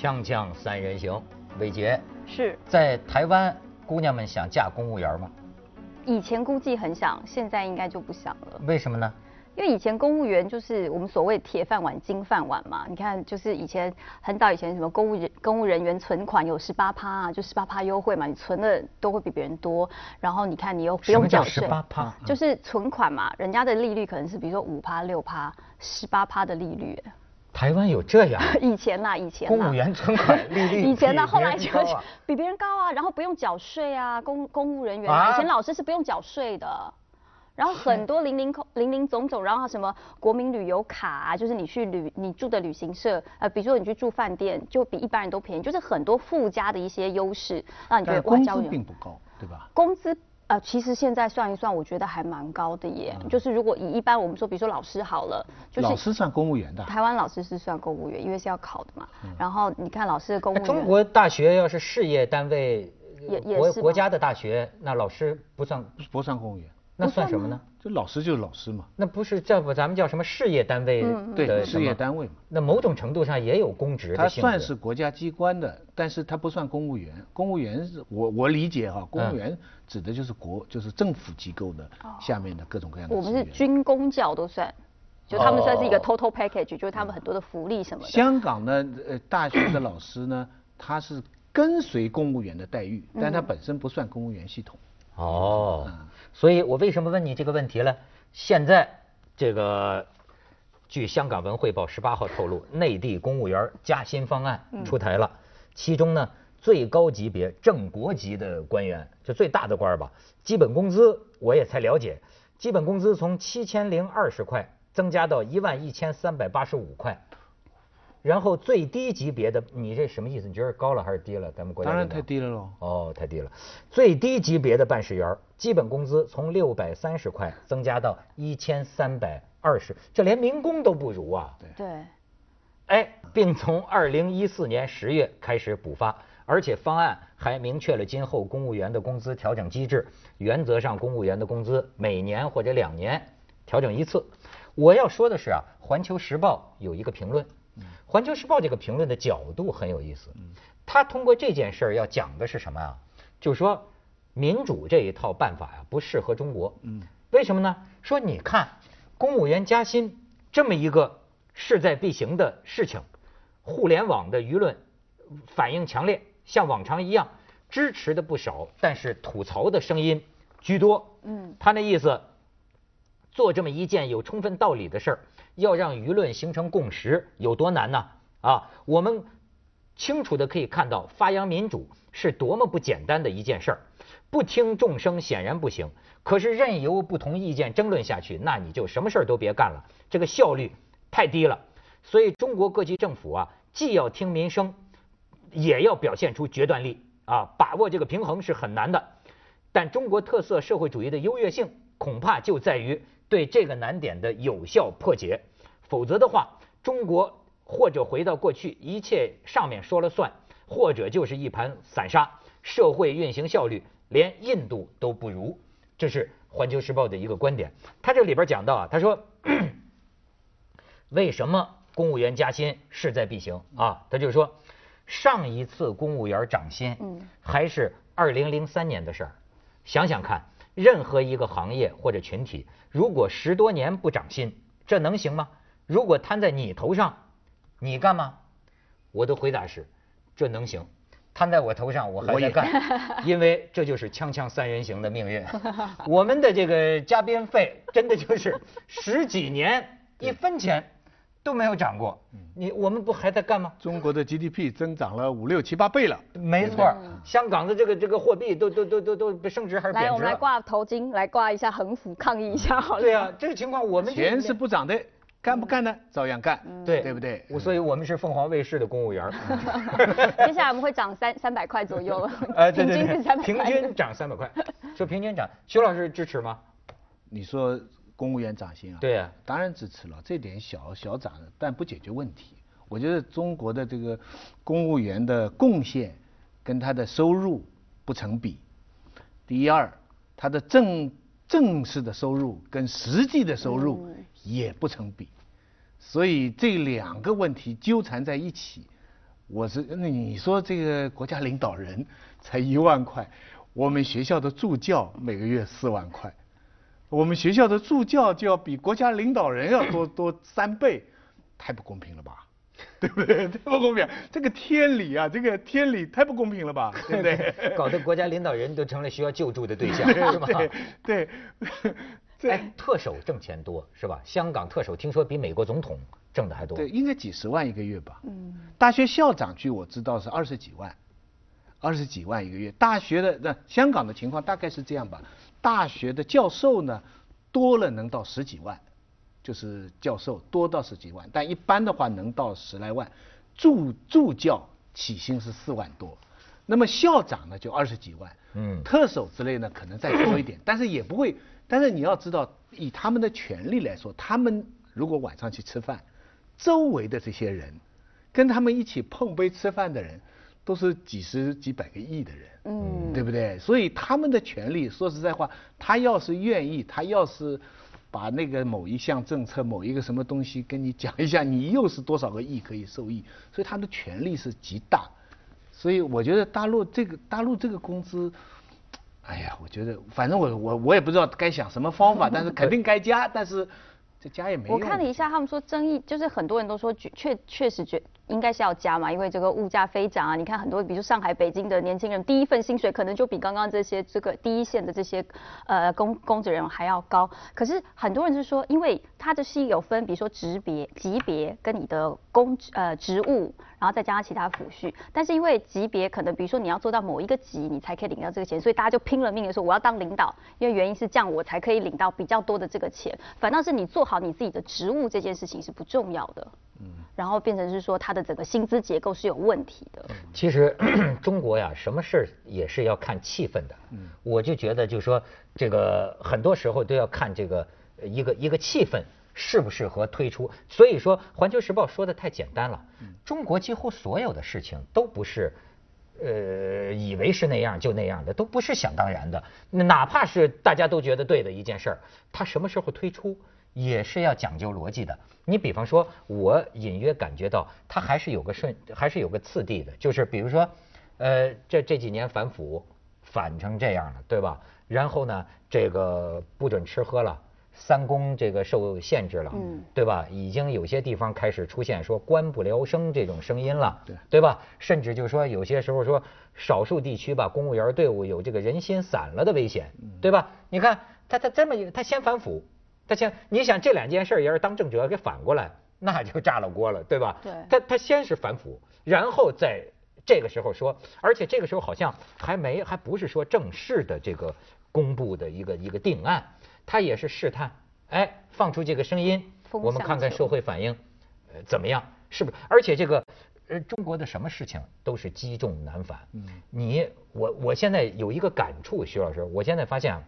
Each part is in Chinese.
锵锵三人行，伟杰是在台湾，姑娘们想嫁公务员吗？以前估计很想，现在应该就不想了。为什么呢？因为以前公务员就是我们所谓铁饭碗、金饭碗嘛。你看，就是以前很早以前什么公务人公务人员存款有十八趴啊，就十八趴优惠嘛，你存的都会比别人多。然后你看你又不用缴税，十八趴就是存款嘛，人家的利率可能是比如说五趴、六趴、十八趴的利率。台湾有这样？以前呐，以前公务员存款利率 以前呢，后来就 比别人高啊，然后不用缴税啊，公公务人员以前老师是不用缴税的。然后很多零零零零总总，然后什么国民旅游卡啊，就是你去旅你住的旅行社，呃，比如说你去住饭店，就比一般人都便宜，就是很多附加的一些优势，让你觉得工资并不高，对吧？工资呃，其实现在算一算，我觉得还蛮高的耶。就是如果以一般我们说，比如说老师好了，就是老师算公务员的，台湾老师是算公务员，因为是要考的嘛。然后你看老师的公务员，中国大学要是事业单位，也也国国家的大学，那老师不算不算公务员。那算什么呢？就老师就是老师嘛。那不是叫不咱们叫什么事业单位？对，事业单位嘛。那某种程度上也有公职。它算是国家机关的，但是它不算公务员。公务员是我我理解哈，公务员指的就是国就是政府机构的下面的各种各样的。我们是军公教都算，就他们算是一个 total package，就是他们很多的福利什么的。香港呢，呃，大学的老师呢，他是跟随公务员的待遇，但他本身不算公务员系统。哦。所以我为什么问你这个问题呢？现在这个据香港文汇报十八号透露，内地公务员加薪方案出台了，其中呢最高级别正国级的官员，就最大的官吧，基本工资我也才了解，基本工资从七千零二十块增加到一万一千三百八十五块。然后最低级别的，你这什么意思？你觉得高了还是低了？咱们国家当然太低了喽。哦，太低了。最低级别的办事员，基本工资从六百三十块增加到一千三百二十，这连民工都不如啊。对。哎，并从二零一四年十月开始补发，而且方案还明确了今后公务员的工资调整机制。原则上，公务员的工资每年或者两年调整一次。我要说的是啊，《环球时报》有一个评论。环球时报这个评论的角度很有意思，他通过这件事儿要讲的是什么啊？就是说民主这一套办法呀不适合中国。嗯，为什么呢？说你看公务员加薪这么一个势在必行的事情，互联网的舆论反应强烈，像往常一样支持的不少，但是吐槽的声音居多。嗯，他那意思做这么一件有充分道理的事儿。要让舆论形成共识有多难呢？啊，我们清楚的可以看到，发扬民主是多么不简单的一件事儿。不听众生显然不行，可是任由不同意见争论下去，那你就什么事儿都别干了，这个效率太低了。所以中国各级政府啊，既要听民生，也要表现出决断力啊，把握这个平衡是很难的。但中国特色社会主义的优越性，恐怕就在于对这个难点的有效破解。否则的话，中国或者回到过去，一切上面说了算，或者就是一盘散沙，社会运行效率连印度都不如。这是《环球时报》的一个观点。他这里边讲到啊，他说，为什么公务员加薪势在必行啊？他就说，上一次公务员涨薪，嗯，还是二零零三年的事儿。想想看，任何一个行业或者群体，如果十多年不涨薪，这能行吗？如果摊在你头上，你干吗？我的回答是，这能行。摊在我头上，我还在干，因为这就是锵锵三人行的命运。我们的这个嘉宾费真的就是十几年一分钱都没有涨过。你我们不还在干吗？中国的 GDP 增长了五六七八倍了。没错，香港的这个这个货币都都都都都升值还是贬值？来，我们来挂头巾，来挂一下横幅抗议一下好了。对啊，这个情况我们钱是不涨的。干不干呢？照样干，对对不对？我所以我们是凤凰卫视的公务员。接下来我们会涨三三百块左右，平均是三百平均涨三百块，说平均涨，徐老师支持吗？你说公务员涨薪啊？对啊，当然支持了，这点小小涨，但不解决问题。我觉得中国的这个公务员的贡献跟他的收入不成比。第二，他的正正式的收入跟实际的收入。也不成比，所以这两个问题纠缠在一起，我是那你说这个国家领导人才一万块，我们学校的助教每个月四万块，我们学校的助教就要比国家领导人要多多三倍，太不公平了吧？对不对？太不公平，这个天理啊，这个天理太不公平了吧？对不对？搞得国家领导人都成了需要救助的对象，是吗？对对。哎，特首挣钱多是吧？香港特首听说比美国总统。挣的还多，对，应该几十万一个月吧。嗯，大学校长据我知道是二十几万，二十几万一个月。大学的那香港的情况大概是这样吧。大学的教授呢，多了能到十几万，就是教授多到十几万，但一般的话能到十来万。助助教起薪是四万多，那么校长呢就二十几万。嗯，特首之类呢可能再多一点，但是也不会。但是你要知道，以他们的权利来说，他们如果晚上去吃饭。周围的这些人，跟他们一起碰杯吃饭的人，都是几十几百个亿的人，嗯，对不对？所以他们的权利，说实在话，他要是愿意，他要是把那个某一项政策、某一个什么东西跟你讲一下，你又是多少个亿可以受益，所以他的权利是极大。所以我觉得大陆这个大陆这个工资，哎呀，我觉得反正我我我也不知道该想什么方法，但是肯定该加，但是。这加也没我看了一下，他们说争议就是很多人都说确确实觉应该是要加嘛，因为这个物价飞涨啊。你看很多，比如上海、北京的年轻人，第一份薪水可能就比刚刚这些这个第一线的这些呃工工职人员还要高。可是很多人是说，因为它的是有分，比如说职别、级别跟你的工呃职务。然后再加上其他抚恤，但是因为级别可能，比如说你要做到某一个级，你才可以领到这个钱，所以大家就拼了命的说我要当领导，因为原因是这样我才可以领到比较多的这个钱。反倒是你做好你自己的职务这件事情是不重要的，然后变成是说他的整个薪资结构是有问题的。其实 中国呀，什么事儿也是要看气氛的，嗯，我就觉得就是说这个很多时候都要看这个一个一个气氛。适不适合推出？所以说，《环球时报》说的太简单了。中国几乎所有的事情都不是，呃，以为是那样就那样的，都不是想当然的。哪怕是大家都觉得对的一件事儿，它什么时候推出也是要讲究逻辑的。你比方说，我隐约感觉到它还是有个顺，还是有个次第的。就是比如说，呃，这这几年反腐反成这样了，对吧？然后呢，这个不准吃喝了。三公这个受限制了，嗯，对吧？已经有些地方开始出现说官不聊生这种声音了，对，对吧？甚至就是说有些时候说少数地区吧，公务员队伍有这个人心散了的危险，对吧？你看他他这么他先反腐，他先你想这两件事要是当政者给反过来，那就炸了锅了，对吧？对，他他先是反腐，然后在这个时候说，而且这个时候好像还没还不是说正式的这个公布的一个一个定案。他也是试探，哎，放出这个声音，我们看看社会反应，呃，怎么样？是不是？而且这个，呃，中国的什么事情都是积重难返。嗯，你我我现在有一个感触，徐老师，我现在发现啊，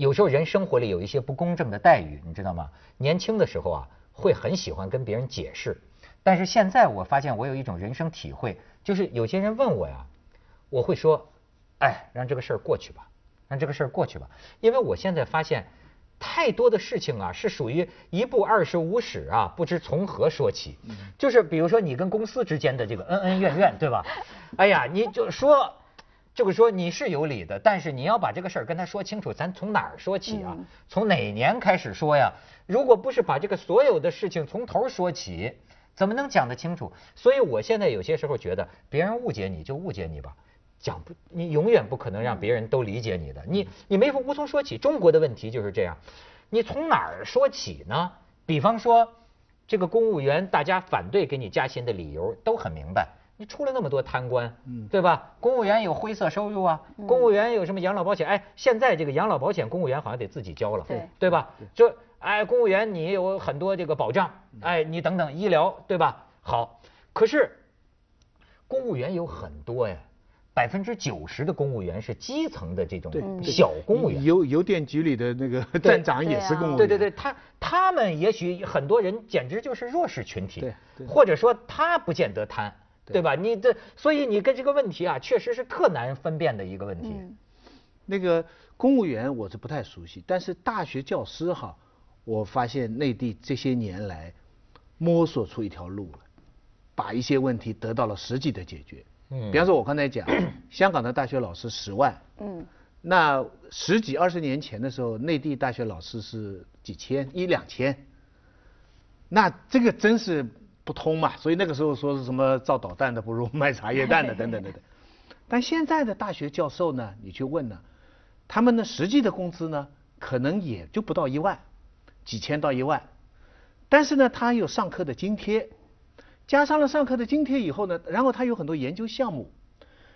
有时候人生活里有一些不公正的待遇，你知道吗？年轻的时候啊，会很喜欢跟别人解释，但是现在我发现我有一种人生体会，就是有些人问我呀，我会说，哎，让这个事儿过去吧。让这个事儿过去吧，因为我现在发现，太多的事情啊是属于一部二十五史啊，不知从何说起。就是比如说你跟公司之间的这个恩恩怨怨，对吧？哎呀，你就说，就是说你是有理的，但是你要把这个事儿跟他说清楚，咱从哪儿说起啊？从哪年开始说呀？如果不是把这个所有的事情从头说起，怎么能讲得清楚？所以我现在有些时候觉得，别人误解你就误解你吧。讲不，你永远不可能让别人都理解你的，你你没法无从说起。中国的问题就是这样，你从哪儿说起呢？比方说，这个公务员，大家反对给你加薪的理由都很明白，你出了那么多贪官，对吧？公务员有灰色收入啊，公务员有什么养老保险？哎，现在这个养老保险，公务员好像得自己交了，对对吧？就哎，公务员你有很多这个保障，哎，你等等医疗，对吧？好，可是公务员有很多呀。百分之九十的公务员是基层的这种小公务员，邮邮电局里的那个站长也是公务员。对对对，他他们也许很多人简直就是弱势群体，或者说他不见得贪，对吧？你这所以你跟这个问题啊，确实是特难分辨的一个问题。那个公务员我是不太熟悉，但是大学教师哈，我发现内地这些年来摸索出一条路了。把一些问题得到了实际的解决。嗯，比方说，我刚才讲，香港的大学老师十万，嗯，那十几二十年前的时候，内地大学老师是几千一两千，那这个真是不通嘛。所以那个时候说是什么造导弹的不如卖茶叶蛋的等等等等。但现在的大学教授呢，你去问呢，他们的实际的工资呢，可能也就不到一万，几千到一万，但是呢，他有上课的津贴。加上了上课的津贴以后呢，然后他有很多研究项目，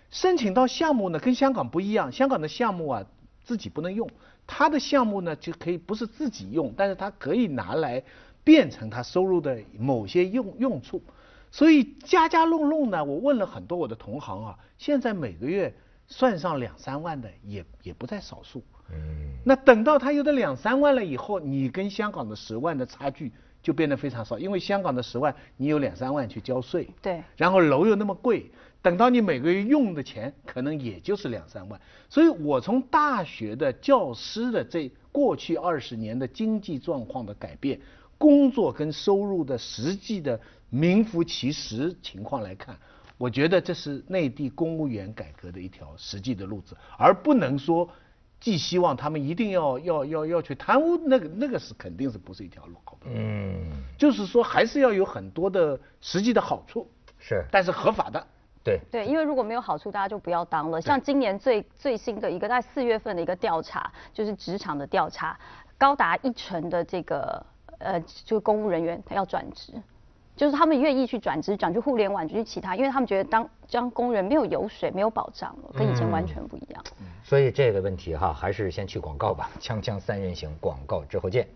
申请到项目呢跟香港不一样，香港的项目啊自己不能用，他的项目呢就可以不是自己用，但是他可以拿来变成他收入的某些用用处，所以家家弄弄呢，我问了很多我的同行啊，现在每个月算上两三万的也也不在少数，嗯，那等到他有的两三万了以后，你跟香港的十万的差距。就变得非常少，因为香港的十万，你有两三万去交税，对，然后楼又那么贵，等到你每个月用的钱，可能也就是两三万。所以我从大学的教师的这过去二十年的经济状况的改变，工作跟收入的实际的名副其实情况来看，我觉得这是内地公务员改革的一条实际的路子，而不能说。寄希望他们一定要要要要去贪污，那个那个是肯定是不是一条路，嗯，就是说还是要有很多的实际的好处，是，但是合法的。对对，因为如果没有好处，大家就不要当了。像今年最最新的一个在四月份的一个调查，就是职场的调查，高达一成的这个呃，就公务人员他要转职。就是他们愿意去转职，转去互联网，转去其他，因为他们觉得当将工人没有油水，没有保障了，跟以前完全不一样。所以这个问题哈，还是先去广告吧。锵锵三人行，广告之后见。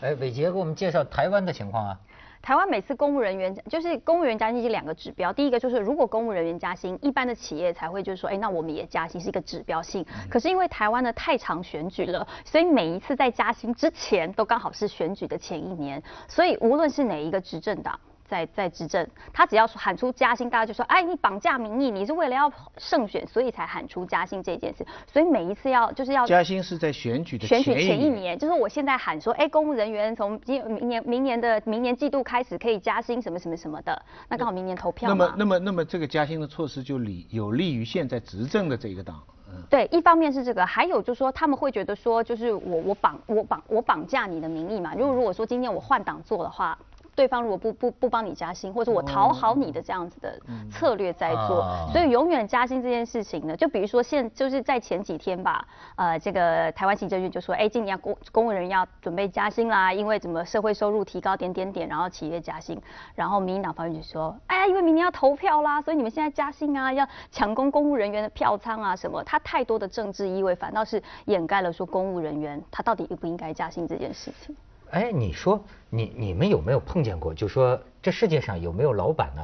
哎，伟杰给我们介绍台湾的情况啊。台湾每次公务人员就是公务员加薪是两个指标，第一个就是如果公务人员加薪，一般的企业才会就是说，哎，那我们也加薪是一个指标性。可是因为台湾呢太常选举了，所以每一次在加薪之前都刚好是选举的前一年，所以无论是哪一个执政党。在在执政，他只要喊出加薪，大家就说，哎，你绑架民意，你是为了要胜选，所以才喊出加薪这件事。所以每一次要就是要加薪是在选举的选举前一年，就是我现在喊说，哎，公务人员从今明年明年的明年季度开始可以加薪什么什么什么的，那刚好明年投票那么那么那么这个加薪的措施就利有利于现在执政的这个党。对，一方面是这个，还有就是说他们会觉得说，就是我我绑我绑我绑架你的名义嘛。如果如果说今天我换党做的话。对方如果不不不帮你加薪，或者我讨好你的这样子的策略在做，所以永远加薪这件事情呢，就比如说现就是在前几天吧，呃，这个台湾行政院就说，哎，今年要公公务人要准备加薪啦，因为怎么社会收入提高点点点，然后企业加薪，然后民进党方面就说，哎，因为明年要投票啦，所以你们现在加薪啊，要抢攻公务人员的票仓啊什么，他太多的政治意味，反倒是掩盖了说公务人员他到底应不应该加薪这件事情。哎，你说你你们有没有碰见过？就说这世界上有没有老板呢，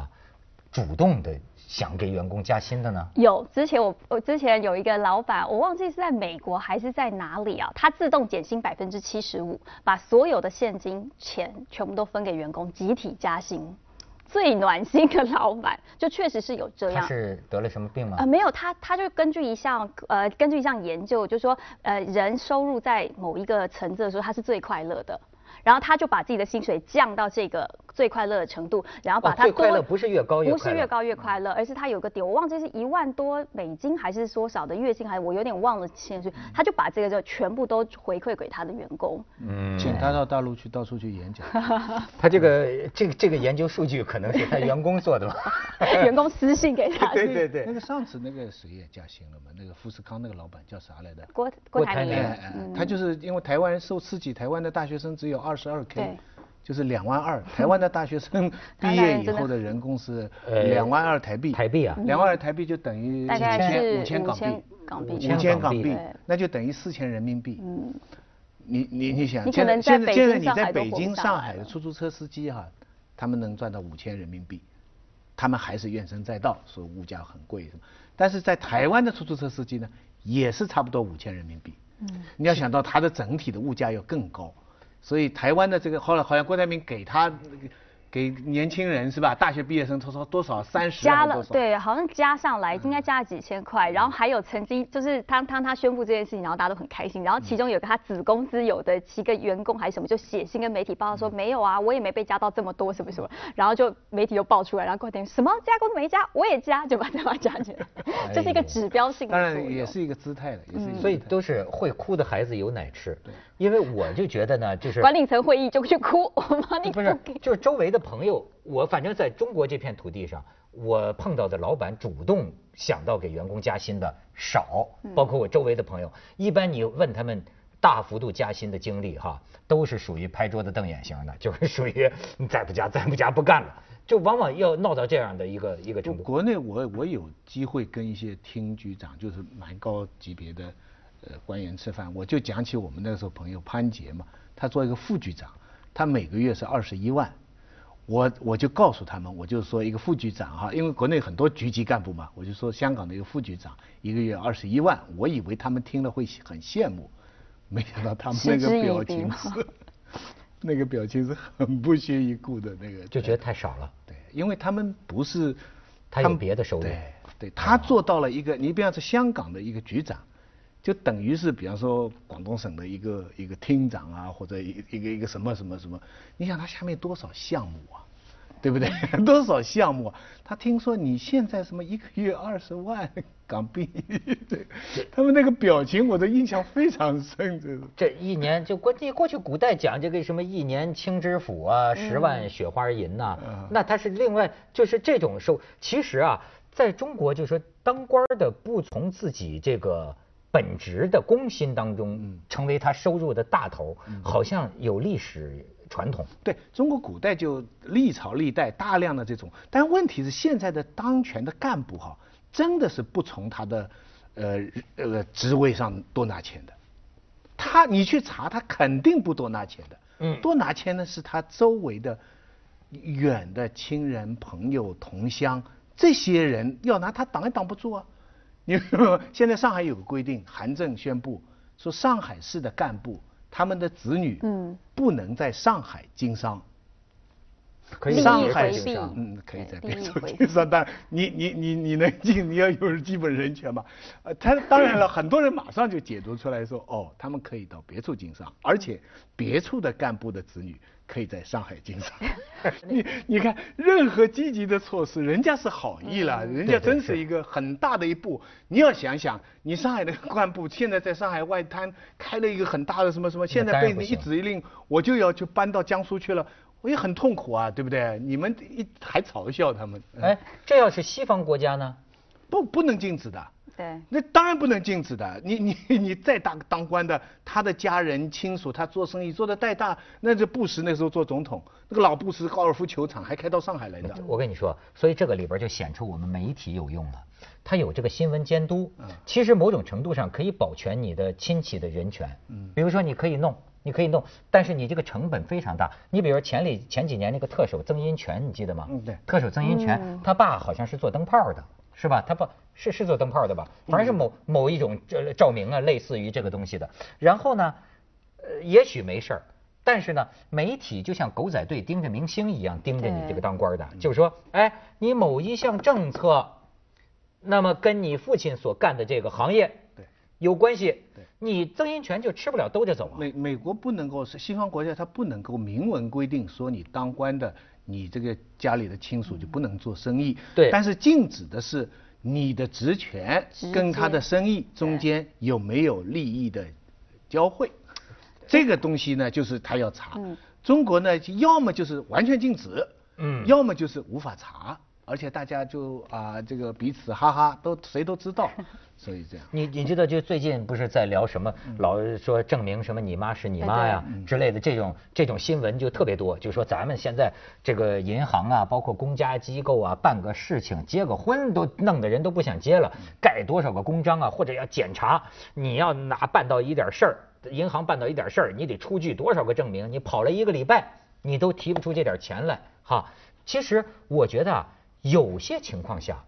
主动的想给员工加薪的呢？有，之前我我之前有一个老板，我忘记是在美国还是在哪里啊？他自动减薪百分之七十五，把所有的现金钱全部都分给员工，集体加薪，最暖心的老板，就确实是有这样。他是得了什么病吗？呃，没有，他他就根据一项呃根据一项研究，就说呃人收入在某一个层次的时候，他是最快乐的。然后他就把自己的薪水降到这个最快乐的程度，然后把它最快乐不是越高越不是越高越快乐，而是他有个点，我忘记是一万多美金还是多少的月薪，还是我有点忘了钱去，他就把这个就全部都回馈给他的员工，嗯，请他到大陆去到处去演讲。他这个这个这个研究数据可能是他员工做的吧？员工私信给他。对对对。那个上次那个谁也加薪了嘛？那个富士康那个老板叫啥来着？郭郭台铭。他就是因为台湾受刺激，台湾的大学生只有二。二十二 k，就是两万二。台湾的大学生 毕业以后的人工是两万二台币。台币啊，两万二台币就等于五千五千港币，港币五千港币，那就等于四千人民币。嗯，你你你想，现在现在现在你在北京、上海的出租车司机哈，他们能赚到五千人民币，他们还是怨声载道，说物价很贵什么。但是在台湾的出租车司机呢，也是差不多五千人民币。嗯，你要想到它的整体的物价要更高。所以台湾的这个后来好像郭台铭给他那个给年轻人是吧？大学毕业生多少多少三十加了对，好像加上来应该加了几千块。然后还有曾经就是他当他宣布这件事情，然后大家都很开心。然后其中有个他子公司有的几个员工还是什么，就写信跟媒体报道说没有啊，我也没被加到这么多什么什么。然后就媒体又爆出来，然后过点什么加工没加，我也加，就把这把加进来，这是一个指标性的。当然也是一个姿态的，也是。所以都是会哭的孩子有奶吃。对。因为我就觉得呢，就是管理层会议就去哭，我帮你不是，就是周围的朋友，我反正在中国这片土地上，我碰到的老板主动想到给员工加薪的少，包括我周围的朋友，一般你问他们大幅度加薪的经历哈，都是属于拍桌子瞪眼型的，就是属于你再不加再不加不干了，就往往要闹到这样的一个一个程度。国内我我有机会跟一些厅局长，就是蛮高级别的。呃，官员吃饭，我就讲起我们那时候朋友潘杰嘛，他做一个副局长，他每个月是二十一万，我我就告诉他们，我就说一个副局长哈，因为国内很多局级干部嘛，我就说香港的一个副局长一个月二十一万，我以为他们听了会很羡慕，没想到他们那个表情是，那个表情是很不屑一顾的那个，就觉得太少了，对，因为他们不是，他有别的收入，对，对他做到了一个，你比方说香港的一个局长。就等于是，比方说广东省的一个一个厅长啊，或者一一个一个什么什么什么，你想他下面多少项目啊，对不对？多少项目？他听说你现在什么一个月二十万港币，对，他们那个表情我的印象非常深。这这一年就过过去古代讲这个什么一年清知府啊，十万雪花银呐，那他是另外就是这种收。其实啊，在中国就说当官的不从自己这个。本职的工薪当中，成为他收入的大头，好像有历史传统。对中国古代就历朝历代大量的这种，但问题是现在的当权的干部哈，真的是不从他的呃呃职位上多拿钱的。他你去查，他肯定不多拿钱的。嗯，多拿钱呢是他周围的远的亲人、朋友、同乡这些人要拿，他挡也挡不住啊。因为 现在上海有个规定，韩正宣布说，上海市的干部他们的子女嗯。不能在上海经商，可以上海经商，嗯可以在别处经商，但你你你你能进，你要有基本人权嘛。呃，他当然了，很多人马上就解读出来说，哦，他们可以到别处经商，而且别处的干部的子女。可以在上海经商，你你看，任何积极的措施，人家是好意了，人家真是一个很大的一步。你要想想，你上海的干部现在在上海外滩开了一个很大的什么什么，现在被你一指一令，我就要去搬到江苏去了，我也很痛苦啊，对不对？你们一还嘲笑他们，哎，这要是西方国家呢？不，不能禁止的。对，那当然不能禁止的。你 你你再当当官的，他的家人亲属，他做生意做的再大，那这布什那时候做总统，那个老布什高尔夫球场还开到上海来的。我跟你说，所以这个里边就显出我们媒体有用了，他有这个新闻监督。嗯。其实某种程度上可以保全你的亲戚的人权。嗯。比如说你可以弄，你可以弄，但是你这个成本非常大。你比如前里前几年那个特首曾荫权，你记得吗？嗯，对。特首曾荫权，他爸好像是做灯泡的。是吧？他爸是是做灯泡的吧？反正是某某一种照照明啊，类似于这个东西的。然后呢，呃，也许没事儿，但是呢，媒体就像狗仔队盯着明星一样盯着你这个当官的，就是说，哎，你某一项政策，那么跟你父亲所干的这个行业对有关系，你曾荫权就吃不了兜着走。美美国不能够是西方国家，它不能够明文规定说你当官的。你这个家里的亲属就不能做生意，对，但是禁止的是你的职权跟他的生意中间有没有利益的交汇，这个东西呢，就是他要查。中国呢，要么就是完全禁止，嗯，要么就是无法查。而且大家就啊，这个彼此哈哈，都谁都知道，所以这样。你你知道，就最近不是在聊什么，老是说证明什么你妈是你妈呀之类的这种这种新闻就特别多。就说咱们现在这个银行啊，包括公家机构啊，办个事情结个婚都弄得人都不想结了，盖多少个公章啊，或者要检查，你要拿办到一点事儿，银行办到一点事儿，你得出具多少个证明？你跑了一个礼拜，你都提不出这点钱来哈。其实我觉得啊。有些情况下，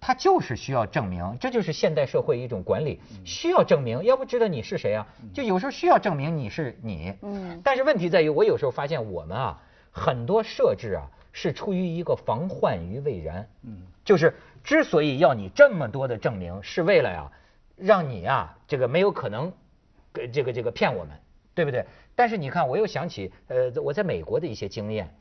他就是需要证明，这就是现代社会一种管理，需要证明，要不知道你是谁啊？就有时候需要证明你是你。嗯。但是问题在于，我有时候发现我们啊，很多设置啊是出于一个防患于未然。嗯，就是之所以要你这么多的证明，是为了呀，让你啊这个没有可能，这个这个骗我们，对不对？但是你看，我又想起呃我在美国的一些经验。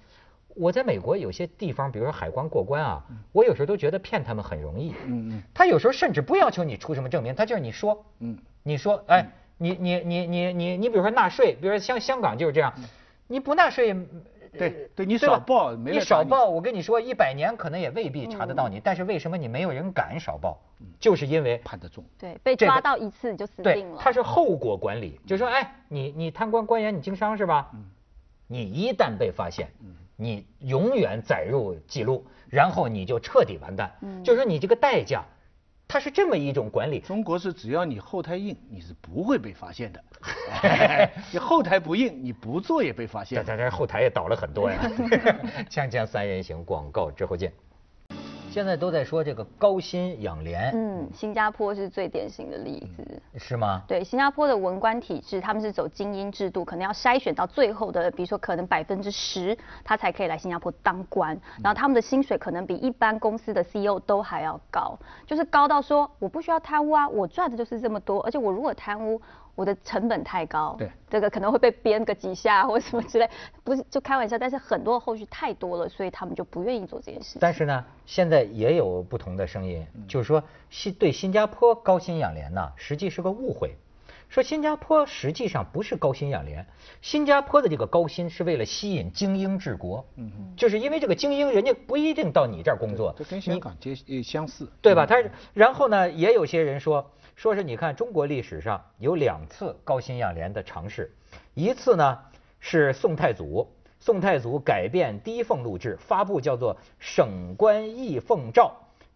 我在美国有些地方，比如说海关过关啊，我有时候都觉得骗他们很容易。嗯嗯。他有时候甚至不要求你出什么证明，他就是你说，嗯，你说，哎，你你你你你你，比如说纳税，比如说香香港就是这样，你不纳税，对对，你少报，你少报，我跟你说，一百年可能也未必查得到你，但是为什么你没有人敢少报？就是因为判得重。对，被抓到一次就死定了。他是后果管理，就是说，哎，你你贪官官员，你经商是吧？嗯。你一旦被发现，嗯。你永远载入记录，然后你就彻底完蛋。嗯，就是说你这个代价，它是这么一种管理。中国是只要你后台硬，你是不会被发现的。你后台不硬，你不做也被发现。咱这后台也倒了很多呀。锵锵三人行，广告之后见。现在都在说这个高薪养廉，嗯，新加坡是最典型的例子，是吗？对，新加坡的文官体制，他们是走精英制度，可能要筛选到最后的，比如说可能百分之十，他才可以来新加坡当官，然后他们的薪水可能比一般公司的 CEO 都还要高，就是高到说我不需要贪污啊，我赚的就是这么多，而且我如果贪污。我的成本太高，对，这个可能会被编个几下或什么之类，不是就开玩笑，但是很多后续太多了，所以他们就不愿意做这件事。但是呢，现在也有不同的声音，就是说新对新加坡高薪养廉呢，实际是个误会，说新加坡实际上不是高薪养廉，新加坡的这个高薪是为了吸引精英治国，嗯嗯，就是因为这个精英人家不一定到你这儿工作，这跟香港接相似，对吧？他然后呢，也有些人说。说是你看中国历史上有两次高薪养廉的尝试，一次呢是宋太祖，宋太祖改变低俸禄制，发布叫做省官议俸诏，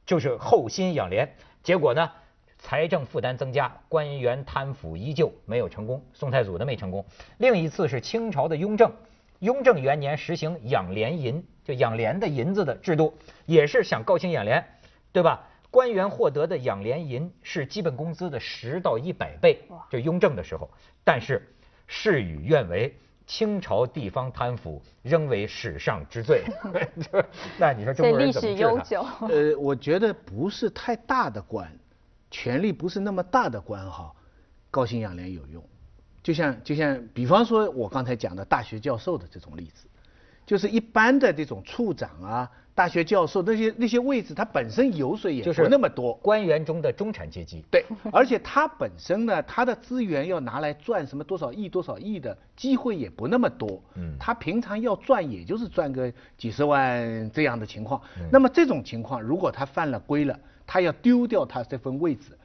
就是厚薪养廉，结果呢财政负担增加，官员贪腐依旧没有成功，宋太祖的没成功。另一次是清朝的雍正，雍正元年实行养廉银，就养廉的银子的制度，也是想高薪养廉，对吧？官员获得的养廉银是基本工资的十到一百倍，就雍正的时候。但是事与愿违，清朝地方贪腐仍为史上之最。那你说中国人怎么治久。呃，我觉得不是太大的官，权力不是那么大的官哈，高薪养廉有用。就像就像比方说我刚才讲的大学教授的这种例子，就是一般的这种处长啊。大学教授那些那些位置，他本身油水也不那么多。官员中的中产阶级。对，而且他本身呢，他的资源要拿来赚什么多少亿多少亿的机会也不那么多。嗯。他平常要赚，也就是赚个几十万这样的情况。那么这种情况，如果他犯了规了，他要丢掉他这份位置。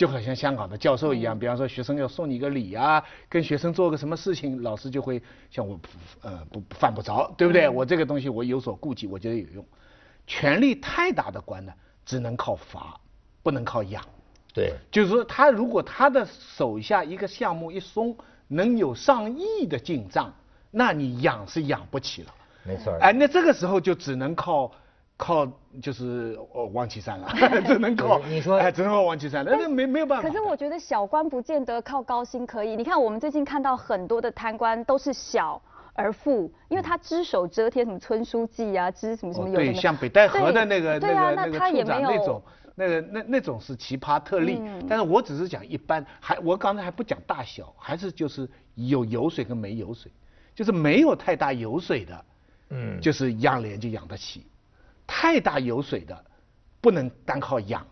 就好像香港的教授一样，比方说学生要送你个礼啊，跟学生做个什么事情，老师就会像我，呃，不犯不着，对不对？我这个东西我有所顾忌，我觉得有用。权力太大的官呢，只能靠罚，不能靠养。对，就是说他如果他的手下一个项目一松，能有上亿的进账，那你养是养不起了。没错。哎，那这个时候就只能靠。靠就是王岐山了，只能靠你说，哎，只能靠王岐山了，那没没有办法。可是我觉得小官不见得靠高薪可以。你看我们最近看到很多的贪官都是小而富，因为他只手遮天，什么村书记啊，知什么什么有对，像北戴河的那个那个那个处长那种，那个那那种是奇葩特例。嗯但是我只是讲一般，还我刚才还不讲大小，还是就是有油水跟没油水，就是没有太大油水的，嗯，就是养廉就养得起。太大油水的，不能单靠养，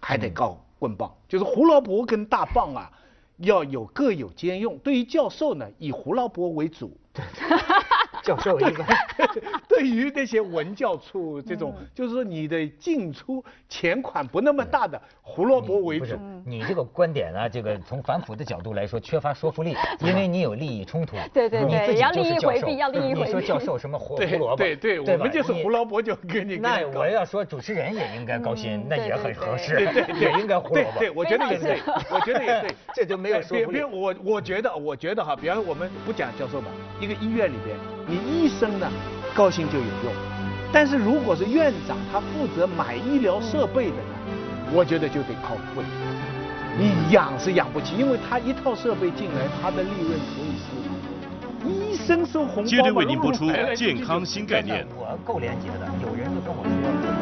还得靠棍棒。就是胡萝卜跟大棒啊，要有各有兼用。对于教授呢，以胡萝卜为主。教授一个，对于那些文教处这种，就是说你的进出钱款不那么大的胡萝卜为主。你这个观点啊，这个从反腐的角度来说缺乏说服力，因为你有利益冲突。对对对，要利益回避，要利益回避。你说教授什么胡胡萝卜？对对，我们就是胡萝卜就给你。那我要说主持人也应该高薪，那也很合适。对对，也应该胡萝卜。对，我觉得也对，我觉得也对，这就没有说服力。我我觉得，我觉得哈，比方说我们不讲教授吧，一个医院里边。你医生呢，高兴就有用，但是如果是院长，他负责买医疗设备的呢，我觉得就得靠贵。你养是养不起，因为他一套设备进来，他的利润可以是医生收红包接着为您播出健康新概念。我够廉洁的，有人就跟我说。